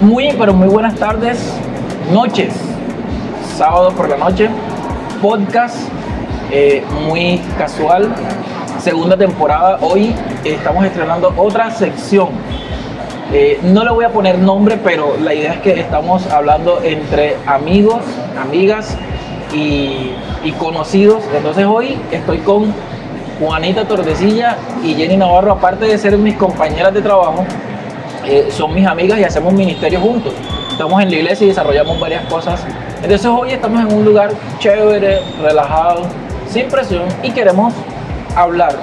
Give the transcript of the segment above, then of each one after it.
Muy, pero muy buenas tardes, noches, sábado por la noche, podcast eh, muy casual, segunda temporada. Hoy estamos estrenando otra sección. Eh, no le voy a poner nombre, pero la idea es que estamos hablando entre amigos, amigas y, y conocidos. Entonces hoy estoy con Juanita Tordesillas y Jenny Navarro, aparte de ser mis compañeras de trabajo, eh, son mis amigas y hacemos ministerio juntos. Estamos en la iglesia y desarrollamos varias cosas. Entonces hoy estamos en un lugar chévere, relajado, sin presión y queremos hablar.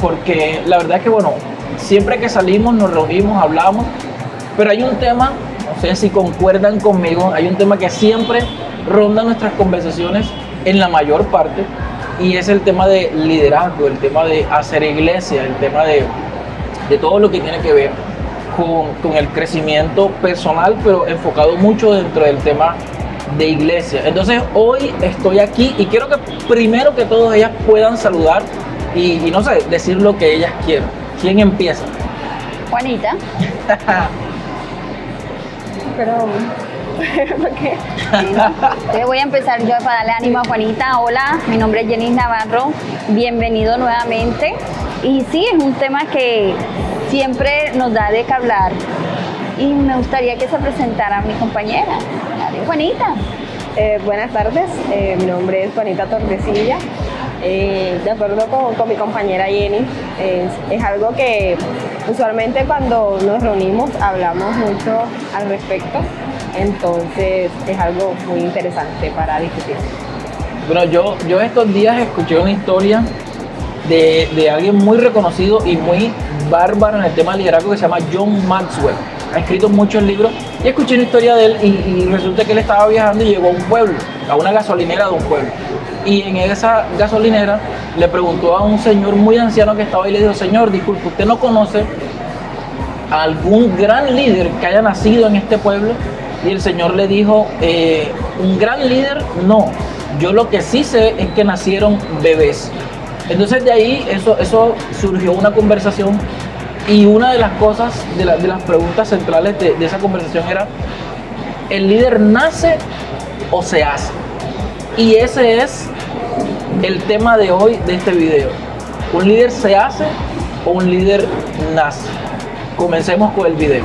Porque la verdad es que, bueno, siempre que salimos nos reunimos, hablamos, pero hay un tema, no sé si concuerdan conmigo, hay un tema que siempre ronda nuestras conversaciones en la mayor parte y es el tema de liderazgo, el tema de hacer iglesia, el tema de, de todo lo que tiene que ver con, con, el crecimiento personal, pero enfocado mucho dentro del tema de iglesia. Entonces hoy estoy aquí y quiero que primero que todos ellas puedan saludar y, y no sé, decir lo que ellas quieran. ¿Quién empieza? Juanita. Pero, ¿por qué? Entonces voy a empezar yo para darle ánimo a Juanita. Hola, mi nombre es Jenny Navarro. Bienvenido nuevamente. Y sí, es un tema que siempre nos da de qué hablar. Y me gustaría que se presentara mi compañera. Juanita. Eh, buenas tardes, eh, mi nombre es Juanita Torrecilla. Eh, de acuerdo con, con, mi compañera Jenny, es, es, algo que usualmente cuando nos reunimos hablamos mucho al respecto, entonces es algo muy interesante para discutir. Bueno, yo, yo estos días escuché una historia de, alguien muy reconocido y muy bárbaro en el tema de liderazgo que se llama John Maxwell. Ha escrito muchos libros y escuché una historia de él y, resulta que él estaba viajando y llegó a un pueblo, a una gasolinera de un pueblo y en esa gasolinera le preguntó a un señor muy anciano que estaba ahí le dijo, señor, disculpe, ¿usted no conoce a algún gran líder que haya nacido en este pueblo? Y el señor le dijo, eh, un gran líder, no. Yo lo que sí sé es que nacieron bebés. Entonces de ahí eso, eso surgió una conversación y una de las cosas, de, la, de las preguntas centrales de esa conversación era, ¿el líder nace o se hace? Y ese es el tema de hoy de este video. ¿Un líder se hace o un líder nace? Comencemos con el video.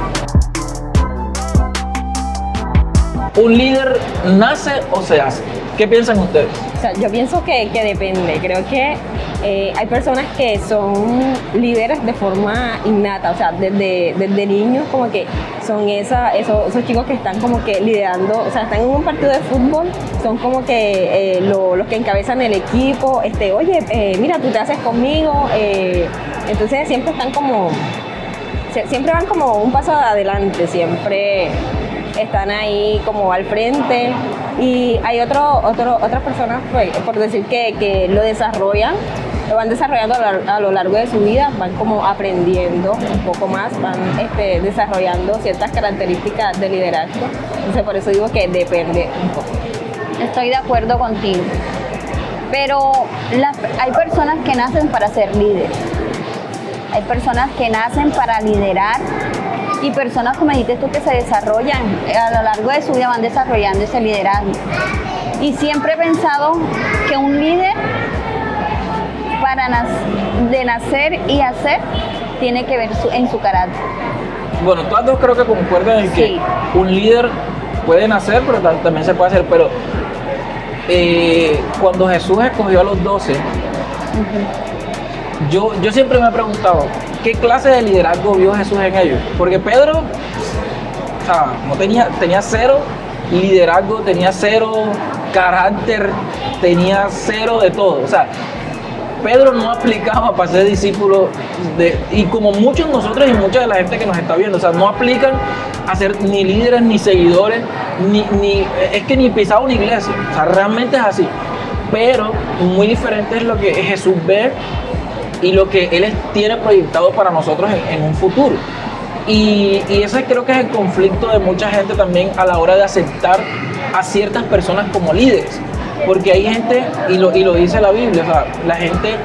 ¿Un líder nace o se hace? ¿Qué piensan ustedes? Sea, yo pienso que, que depende. Creo que eh, hay personas que son líderes de forma innata, o sea, desde, desde niños como que son esa, esos, chicos que están como que liderando, o sea, están en un partido de fútbol, son como que eh, lo, los que encabezan el equipo, este, oye, eh, mira, tú te haces conmigo, entonces siempre están como, siempre van como un paso adelante, siempre están ahí como al frente y hay otro, otro, otras personas, pues, por decir que, que lo desarrollan lo van desarrollando a lo largo de su vida, van como aprendiendo un poco más, van este, desarrollando ciertas características de liderazgo. Entonces por eso digo que depende un poco. Estoy de acuerdo contigo. Pero hay personas que nacen para ser líderes. Hay personas que nacen para liderar y personas, como dijiste tú, que se desarrollan a lo largo de su vida, van desarrollando ese liderazgo. Y siempre he pensado que un líder para de nacer y hacer tiene que ver su, en su carácter. Bueno, todas dos creo que concuerdan en que sí. un líder puede nacer, pero también se puede hacer. Pero eh, cuando Jesús escogió a los doce, uh -huh. yo, yo siempre me he preguntado, ¿qué clase de liderazgo vio Jesús en ellos? Porque Pedro, o sea, no tenía, tenía cero liderazgo, tenía cero carácter, tenía cero de todo. O sea, Pedro no aplicaba para ser discípulo de, y como muchos de nosotros y mucha de la gente que nos está viendo, o sea, no aplican a ser ni líderes ni seguidores, ni, ni es que ni pisaba una iglesia, o sea, realmente es así. Pero muy diferente es lo que Jesús ve y lo que Él tiene proyectado para nosotros en, un futuro. Y, y, ese creo que es el conflicto de mucha gente también a la hora de aceptar a ciertas personas como líderes. Porque hay gente, y lo, y lo dice la Biblia, la gente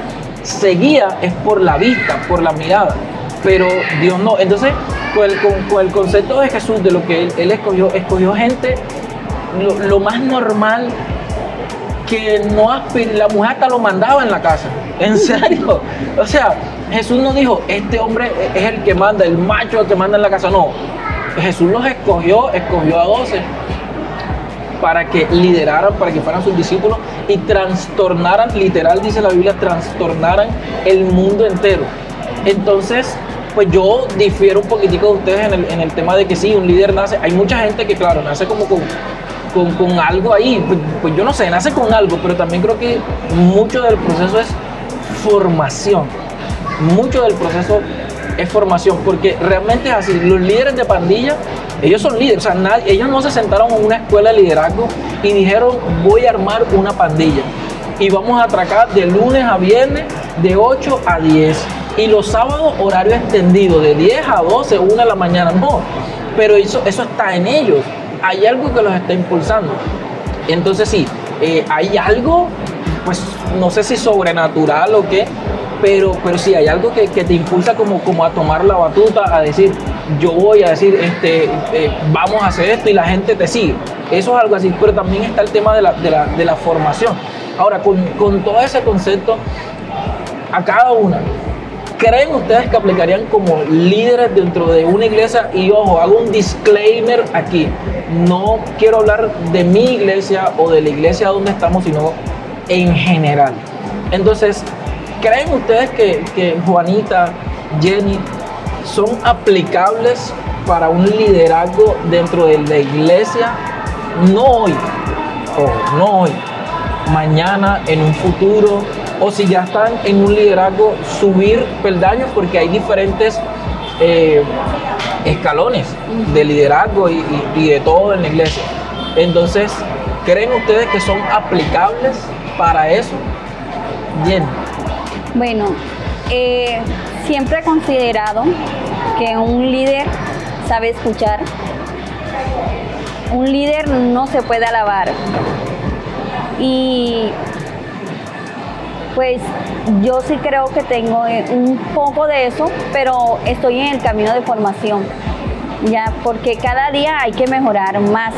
se guía es por la vista, por la mirada, pero Dios no. Entonces, con el, con- con el concepto de Jesús, de lo que él, él escogió, escogió gente lo, lo más normal que no la mujer hasta lo mandaba en la casa. En serio. O sea, Jesús no dijo, este hombre es el que manda, el macho el que manda en la casa. No. Jesús los escogió, escogió a 12 para que lideraran, para que fueran sus discípulos y trastornaran, literal dice la Biblia, trastornaran el mundo entero. Entonces, pues yo difiero un poquitico de ustedes en el, en el tema de que sí, un líder nace, hay mucha gente que claro, nace como con, con, con algo ahí, pues, pues yo no sé, nace con algo, pero también creo que mucho del proceso es formación, mucho del proceso es formación, porque realmente es así, los líderes de pandilla, ellos son líderes, ellos no se sentaron en una escuela de liderazgo y dijeron voy a armar una pandilla y vamos a atracar de lunes a viernes de 8 a 10 y los sábados horario extendido de 10 a 12, 1 de la mañana, no, pero eso, eso está en ellos, hay algo que los está impulsando. Entonces sí, eh, hay algo, pues no sé si sobrenatural o qué, pero, pero sí hay algo que, que te impulsa como, como a tomar la batuta, a decir, yo voy a decir, este, eh, vamos a hacer esto y la gente te sigue. Eso es algo así, pero también está el tema de la, de la, de la formación. Ahora, con, con todo ese concepto, a cada una, ¿creen ustedes que aplicarían como líderes dentro de una iglesia? Y ojo, hago un disclaimer aquí. No quiero hablar de mi iglesia o de la iglesia donde estamos, sino en general. Entonces, ¿creen ustedes que, Juanita, Jenny, son aplicables para un liderazgo dentro de la iglesia? No hoy, ojo, no hoy, mañana, en un futuro, o si ya están en un liderazgo, subir peldaños, porque hay diferentes eh, escalones de liderazgo y, y- y de todo en la iglesia. Entonces, ¿creen ustedes que son aplicables para eso? Bien. Bueno, eh, siempre he considerado que un líder sabe escuchar. Un líder no se puede alabar. Y pues yo sí creo que tengo eh, un poco de eso, pero estoy en el camino de formación. Ya, porque cada día hay que mejorar más.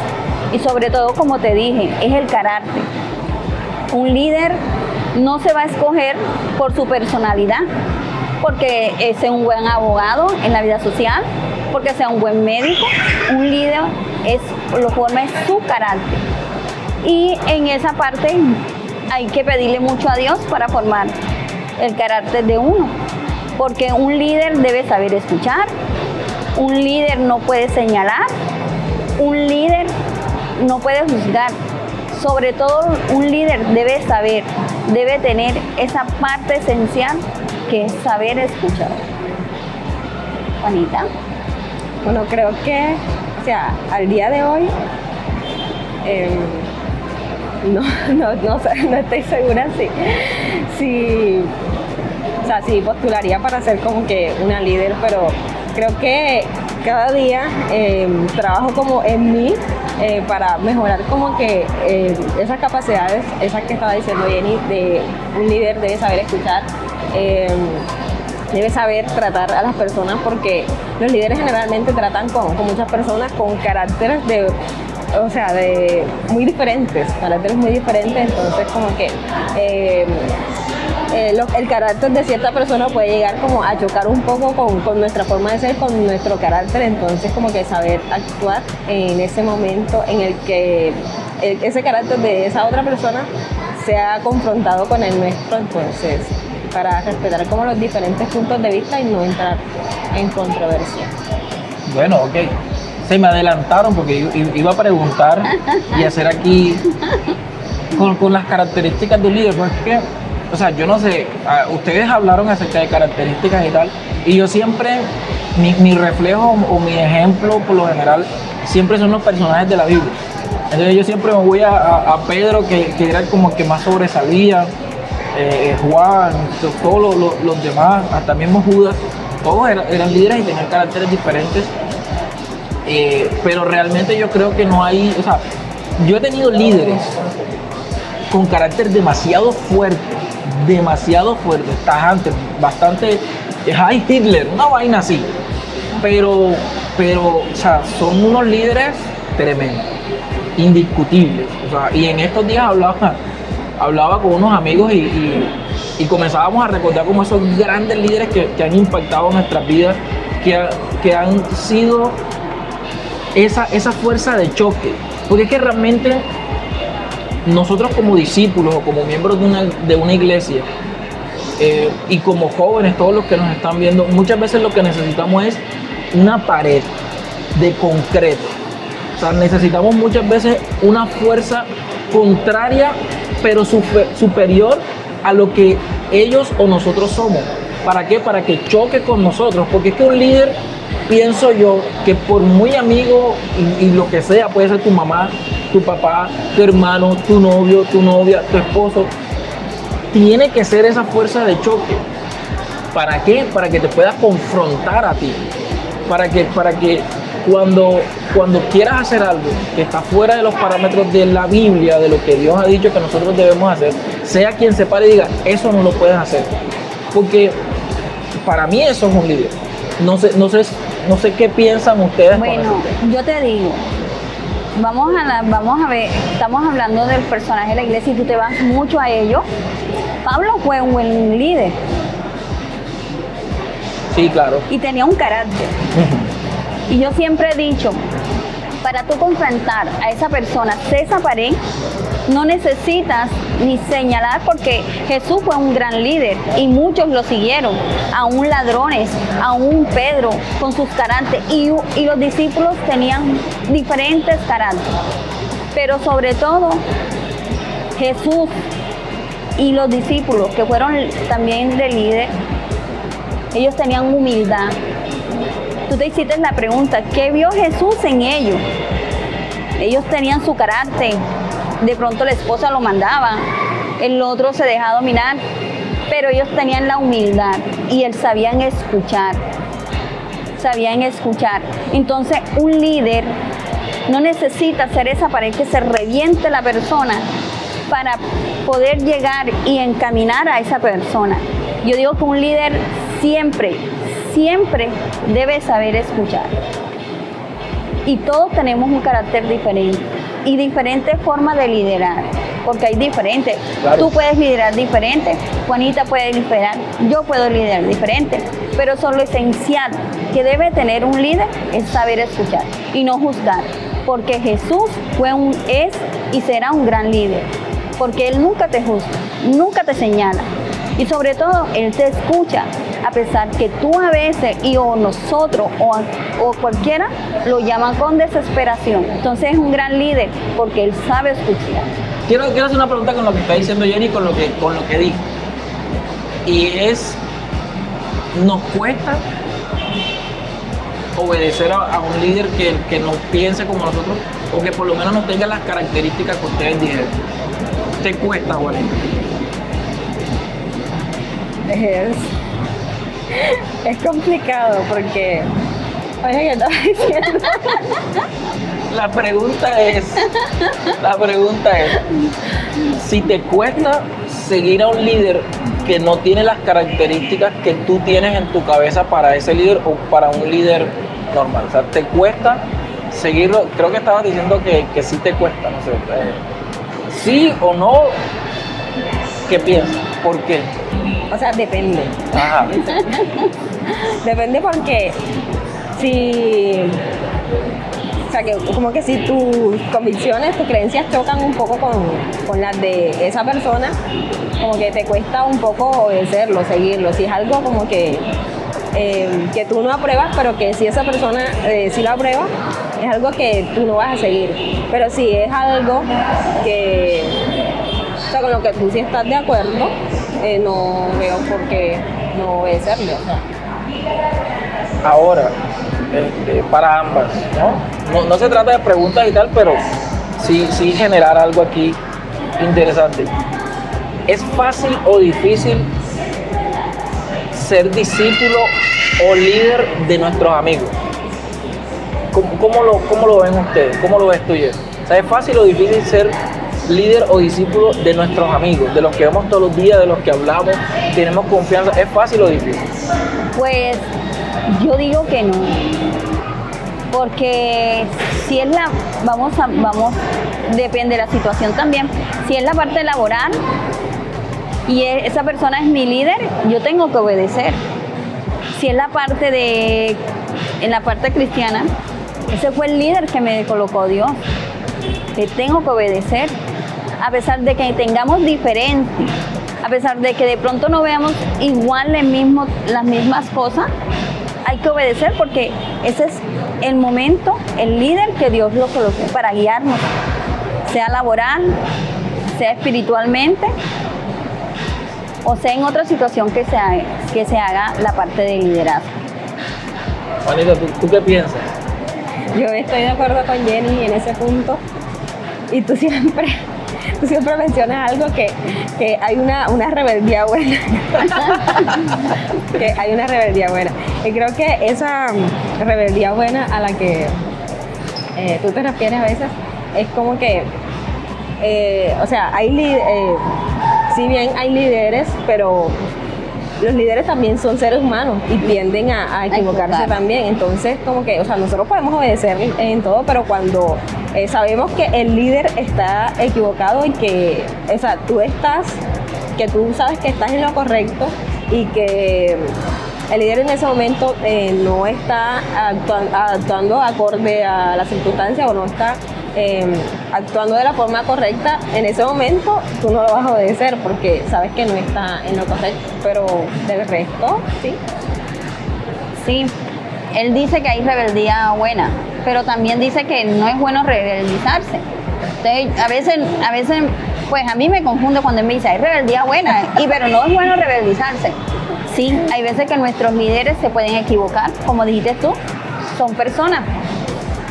Y sobre todo, como te dije, es el carácter. Un líder no se va a escoger por su personalidad, porque sea un buen abogado en la vida social, porque sea un buen médico. Un líder es, lo forma es su carácter. Y en esa parte hay que pedirle mucho a Dios para formar el carácter de uno, porque un líder debe saber escuchar, un líder no puede señalar, un líder no puede juzgar. Sobre todo un líder debe saber, debe tener esa parte esencial que es saber escuchar. Juanita. Bueno, creo que, o sea, al día de hoy, em, no, no, no, no estoy segura si, si, o sea, si postularía para ser como que una líder, pero creo que cada día em, trabajo como en mí eh, para mejorar como que eh, esas capacidades, esas que estaba diciendo Jenny, de un líder debe saber escuchar. em, debe saber tratar a las personas porque los líderes generalmente tratan con muchas personas con caracteres de o sea de muy diferentes caracteres muy diferentes entonces como que eh, eh, el carácter de cierta persona puede llegar como a chocar un poco con, nuestra forma de ser, con nuestro carácter, entonces como que saber actuar en ese momento en el que ese carácter de esa otra persona sea confrontado con el nuestro, entonces para respetar como los diferentes puntos de vista y no entrar en controversia. Bueno, ok. Se me adelantaron porque iba a preguntar y hacer aquí con, con las características de un líder. Pues es que, o sea, yo no sé, ustedes hablaron acerca de características y tal, y yo siempre, mi, reflejo o mi ejemplo por lo general, siempre son los personajes de la Biblia. Entonces yo siempre me voy a, Pedro, que, que era como el que más sobresalía, eh, Juan, to- todos los, los- los demás, hasta mismo Judas, todos eran líderes y tenían caracteres diferentes. Eh, pero realmente yo creo que no hay, o sea, yo he tenido líderes con carácter demasiado fuerte, demasiado fuerte, tajante, bastante High Hitler, una vaina así. pero, pero, o sea, son unos líderes tremendos, indiscutibles. O sea, y en estos días hablaba, hablaba con unos amigos y, y- comenzábamos a recordar como esos grandes líderes que, que han impactado nuestras vidas, que, que han sido esa, esa fuerza de choque. Porque es que realmente nosotros como discípulos o como miembros de una, de una iglesia eh, y como jóvenes, todos los que nos están viendo, muchas veces lo que necesitamos es una pared de concreto. O sea, necesitamos muchas veces una fuerza contraria, pero supe- superior a lo que ellos o nosotros somos. ¿Para qué? Para que choque con nosotros. Porque es que un líder, pienso yo, que por muy amigo y, lo que sea, puede ser tu mamá, tu papá, tu hermano, tu novio, tu novia, tu esposo, tiene que ser esa fuerza de choque. ¿Para qué? Para que te pueda confrontar a ti. Para que, para que cuando, cuando quieras hacer algo que está fuera de los parámetros de la Biblia, de lo que Dios ha dicho que nosotros debemos hacer, sea quien se pare y diga, eso no lo puedes hacer. Porque para mí eso es un líder. No sé, no sé, no sé qué piensan ustedes. Bueno, yo te digo, vamos a, la- vamos a ver, estamos hablando del personaje de la iglesia y tú te vas mucho a ello. Pablo fue un buen líder Sí, claro. y tenía un carácter. Y yo siempre he dicho, para tú confrontar a esa persona, sé esa pared, no necesitas ni señalar porque Jesús fue un gran líder y muchos lo siguieron, aún ladrones, aún Pedro con sus caracteres y, y los discípulos tenían diferentes caracteres. Pero sobre todo Jesús y los discípulos que fueron también de líder, ellos tenían humildad, tú te hiciste la pregunta, ¿qué vio Jesús en ellos? Ellos tenían su carácter, de pronto la esposa lo mandaba, el otro se dejaba dominar, pero ellos tenían la humildad y él sabían escuchar, sabían escuchar. Entonces un líder no necesita ser esa pared que se reviente la persona para poder llegar y encaminar a esa persona. Yo digo que un líder siempre, siempre debe saber escuchar. Y todos tenemos un carácter diferente y diferentes formas de liderar, porque hay diferentes. Claro. Tú puedes liderar diferente, Juanita puede liderar, yo puedo liderar diferente, pero es lo esencial que debe tener un líder es saber escuchar y no juzgar, porque Jesús fue un es y será un gran líder, porque él nunca te juzga, nunca te señala. Y sobre todo, Él te escucha, a pesar que tú a veces, y o nosotros, o, o cualquiera, lo llaman con desesperación. Entonces es un gran líder, porque Él sabe escuchar. Quiero, quiero hacer una pregunta con lo que está diciendo Jenny, con lo que, con lo que dijo. Y es, ¿nos cuesta obedecer a, a un líder que, que no piense como nosotros o que por lo menos no tenga las características que ustedes dijeron? ¿Te cuesta, Juanita? Es, es complicado porque. Oye, ¿qué estaba diciendo? La pregunta es, la pregunta es, si te cuesta seguir a un líder que no tiene las características que tú tienes en tu cabeza para ese líder o para un líder normal, o sea, te cuesta seguirlo, creo que estabas diciendo que, que sí te cuesta, no sé, eh, sí o no, ¿qué piensas? ¿Por qué? O sea, depende. Ajá, Depende porque si. O sea, que como que si tus convicciones, tus creencias chocan un poco con, con las de esa persona, como que te cuesta un poco obedecerlo, seguirlo. Si es algo como que, eh, que tú no apruebas, pero que si esa persona eh, sí lo aprueba, es algo que tú no vas a seguir. Pero si es algo que, o sea, con lo que tú sí estás de acuerdo, eh, no veo por qué no obedecerle. o sea. ahora, este, para ambas, ¿no? ¿no? no se trata de preguntas y tal, pero sí, sí generar algo aquí interesante. ¿Es fácil o difícil ser discípulo o líder de nuestros amigos? ¿Cómo, lo, cómo lo ven ustedes? ¿Cómo lo ves tú, ¿Es fácil o difícil ser líder o discípulo de nuestros amigos, de los que vemos todos los días, de los que hablamos, tenemos confianza? ¿Es fácil o difícil? Pues Yo digo que no. Porque si es la, vamos a, vamos, depende de la situación también. Si es la parte laboral y e- esa persona es mi líder, yo tengo que obedecer. Si es la parte de, en la parte cristiana, ese fue el líder que me colocó Dios. Le tengo que obedecer. A pesar de que tengamos diferencias, a pesar de que de pronto no veamos igual el mismo, las mismas cosas, hay que obedecer porque ese es el momento, el líder que Dios lo colocó para guiarnos, sea laboral, sea espiritualmente o sea en otra situación que se haga, que se haga la parte de liderazgo. Juanita, ¿tú, tú qué piensas? Yo estoy de acuerdo con Jenny en ese punto. Y tú siempre, tú siempre mencionas algo que, que hay una, una rebeldía buena. que hay una rebeldía buena. Y creo que esa rebeldía buena a la que eh, tú te refieres a veces es como que, eh, o sea, hay eh, si bien hay líderes, pero los líderes también son seres humanos y tienden a, a equivocarse equivocar. también. Entonces, como que, o sea, nosotros podemos obedecer en todo, pero cuando eh, sabemos que el líder está equivocado y que, o sea, tú estás, que tú sabes que estás en lo correcto y que el líder en ese momento eh, no está actua- actuando acorde a la circunstancia o no está eh, actuando de la forma correcta, en ese momento tú no lo vas a obedecer porque sabes que no está en lo correcto, pero del resto, sí. Sí, él dice que hay rebeldía buena, pero también dice que no es bueno rebeldizarse. Entonces, a veces, a veces, pues a mí me confunde cuando él me dice, hay rebeldía buena, y pero no es bueno rebeldizarse. Sí, hay veces que nuestros líderes se pueden equivocar, como dijiste tú, son personas.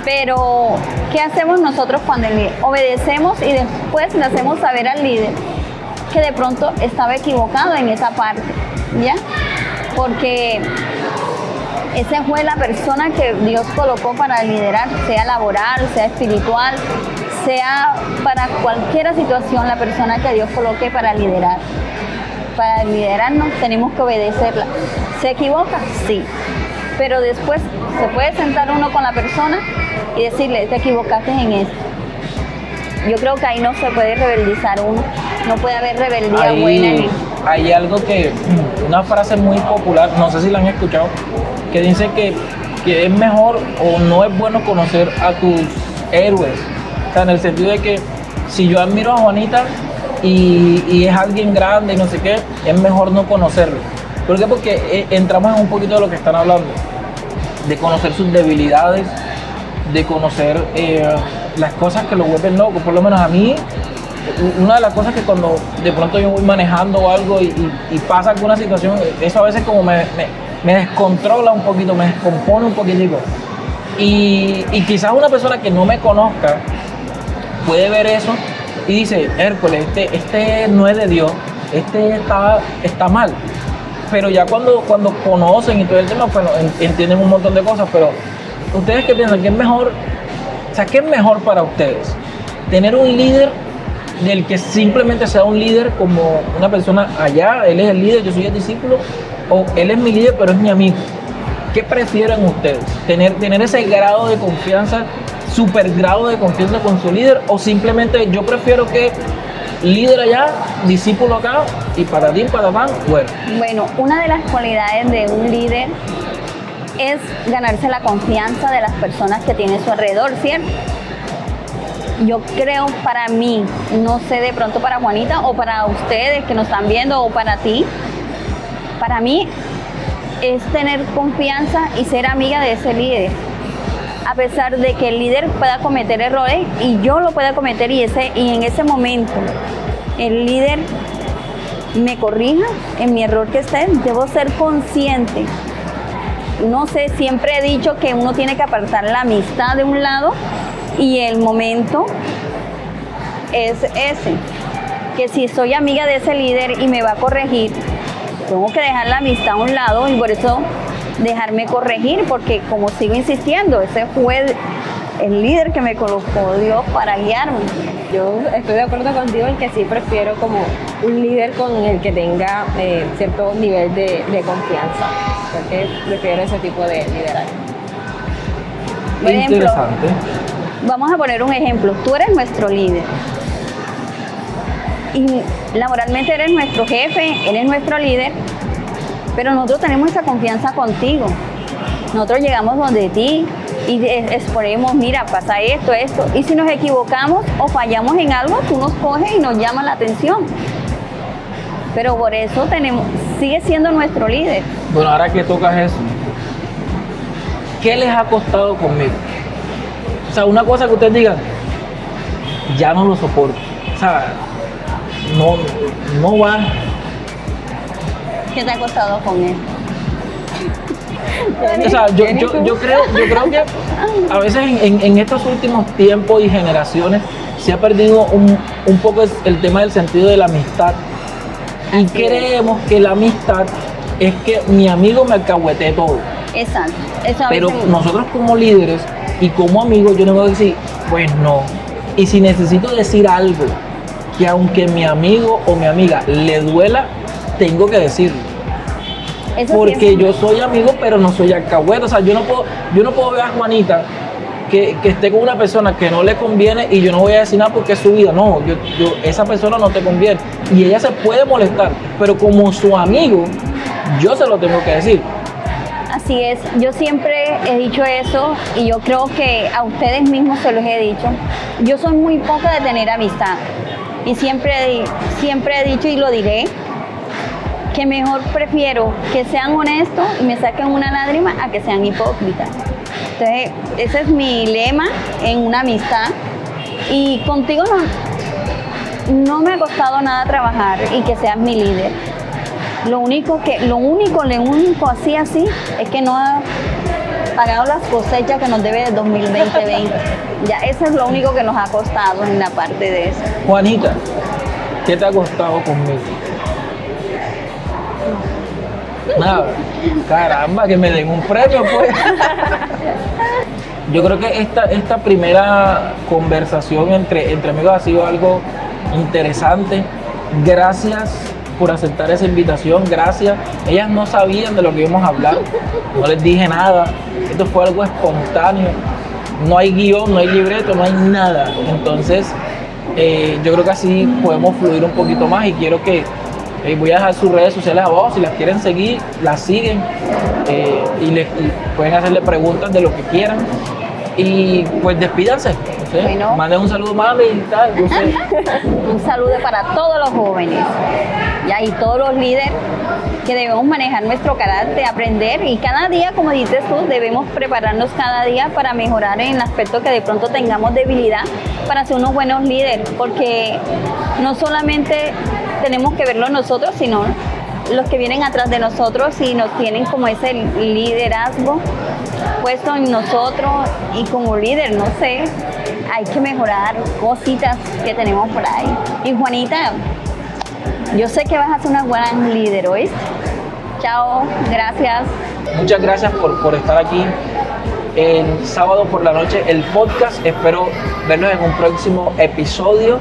Pero, ¿qué hacemos nosotros cuando líder? Obedecemos y después le hacemos saber al líder que de pronto estaba equivocado en esa parte, ¿ya? Porque esa fue la persona que Dios colocó para liderar, sea laboral, sea espiritual, sea para cualquier situación, la persona que Dios coloque para liderar. Para liderarnos tenemos que obedecerla. ¿Se equivoca? Sí. Pero después se puede sentar uno con la persona y decirle, te equivocaste en esto. Yo creo que ahí no se puede rebeldizar uno. No puede haber rebeldía buena en Hay, hay algo que, una frase muy popular, no sé si la han escuchado, que dice que, que es mejor o no es bueno conocer a tus héroes. O sea, en el sentido de que si yo admiro a Juanita y, y es alguien grande y no sé qué, es mejor no conocerlo. ¿Por qué? Porque eh, entramos en un poquito de lo que están hablando, de conocer sus debilidades, de conocer eh, las cosas que lo vuelven loco. Por lo menos a mí, una de las cosas que cuando de pronto yo voy manejando algo y, y- pasa alguna situación, eso a veces como me- me descontrola un poquito, me descompone un poquitico. Y, y quizás una persona que no me conozca puede ver eso y dice, Hércules, este, este no es de Dios, este está, está mal. Pero ya cuando, cuando conocen y todo el tema, bueno, en- entienden un montón de cosas, pero ¿ustedes qué piensan? ¿Qué es mejor? O sea, ¿qué es mejor para ustedes? ¿Tener un líder del que simplemente sea un líder como una persona allá, él es el líder, yo soy el discípulo, o él es mi líder, pero es mi amigo? ¿Qué prefieren ustedes? ¿Tener, tener ese grado de confianza, super grado de confianza con su líder? ¿O simplemente yo prefiero que líder allá, discípulo acá y para ti, para pan, bueno? Bueno, una de las cualidades de un líder es ganarse la confianza de las personas que tiene a su alrededor, ¿cierto? Yo creo para mí, no sé de pronto para Juanita o para ustedes que nos están viendo o para ti, para mí es tener confianza y ser amiga de ese líder. A pesar de que el líder pueda cometer errores y yo lo pueda cometer y, ese, y en ese momento el líder me corrija en mi error que esté, debo ser consciente. No sé, siempre he dicho que uno tiene que apartar la amistad de un lado y el momento es ese. Que si soy amiga de ese líder y me va a corregir, tengo que dejar la amistad a un lado y por eso dejarme corregir, porque como sigo insistiendo, ese fue, el líder que me colocó Dios para guiarme. Yo estoy de acuerdo contigo en que sí prefiero como un líder con el que tenga eh, cierto nivel de, de confianza. Porque prefiero ese tipo de liderazgo. Por ejemplo, Interesante. Vamos a poner un ejemplo. Tú eres nuestro líder. Y laboralmente eres nuestro jefe, eres nuestro líder, pero nosotros tenemos esa confianza contigo. Nosotros llegamos donde ti y exponemos, mira, pasa esto, esto. Y si nos equivocamos o fallamos en algo, tú nos coges y nos llamas la atención. Pero por eso tenemos, sigue siendo nuestro líder. Bueno, ahora que tocas eso, ¿qué les ha costado conmigo? O sea, una cosa que ustedes digan, ya no lo soporto. O sea, no, no va. ¿Qué te ha costado con él? O sea, yo, yo, yo creo, yo creo que a veces en, en- en estos últimos tiempos y generaciones se ha perdido un, un poco el tema del sentido de la amistad. Y creemos que la amistad es que mi amigo me alcahuetee todo. Exacto. Eso Pero nosotros como líderes y como amigos, yo no puedo decir, pues no. Y si necesito decir algo que aunque mi amigo o mi amiga le duela, tengo que decirlo. eso Porque yo soy amigo, pero no soy alcahueta. O sea, yo no puedo, yo no puedo ver a Juanita que, que esté con una persona que no le conviene y yo no voy a decir nada porque es su vida. No, yo, yo- esa persona no te conviene. Y ella se puede molestar, pero como su amigo, yo se lo tengo que decir. Así es, yo siempre he dicho eso y yo creo que a ustedes mismos se los he dicho. Yo soy muy poca de tener amistad y siempre, siempre he dicho y lo diré que mejor prefiero que sean honestos y me saquen una lágrima a que sean hipócritas. Entonces, ese es mi lema en una amistad y contigo no, no me ha costado nada trabajar y que seas mi líder. Lo único que, lo único, lo único así así es que no pagado las cosechas que nos debe de 2020. ya eso es lo único que nos ha costado en la parte de eso. Juanita, ¿qué te ha costado conmigo? Nada, caramba, que me den un premio, pues. Yo creo que esta, esta primera conversación entre, entre amigos ha sido algo interesante. Gracias por aceptar esa invitación, gracias. Ellas no sabían de lo que íbamos a hablar, no les dije nada. Esto fue algo espontáneo. No hay guion, no hay libreto, no hay nada. Entonces, eh, yo creo que así podemos fluir un poquito más y quiero que eh, voy a dejar sus redes sociales abajo, si las quieren seguir, las siguen eh, y, le- y pueden hacerle preguntas de lo que quieran y pues despídanse, sé, Bueno. manden un saludo mami y tal, no sé. Un saludo para todos los jóvenes ya, y todos los líderes que debemos manejar nuestro carácter, aprender y cada día, como dices tú, debemos prepararnos cada día para mejorar en el aspecto que de pronto tengamos debilidad para ser unos buenos líderes, porque no solamente tenemos que verlo nosotros, sino los que vienen atrás de nosotros y nos tienen como ese liderazgo puesto en nosotros y como líder, no sé, hay que mejorar cositas que tenemos por ahí. Y Juanita, yo sé que vas a ser una buena líder, ¿oíste? Chao, gracias. Muchas gracias por, por estar aquí en sábado por la noche, el podcast. Espero verlos en un próximo episodio.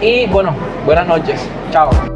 Y bueno, buenas noches. Chao.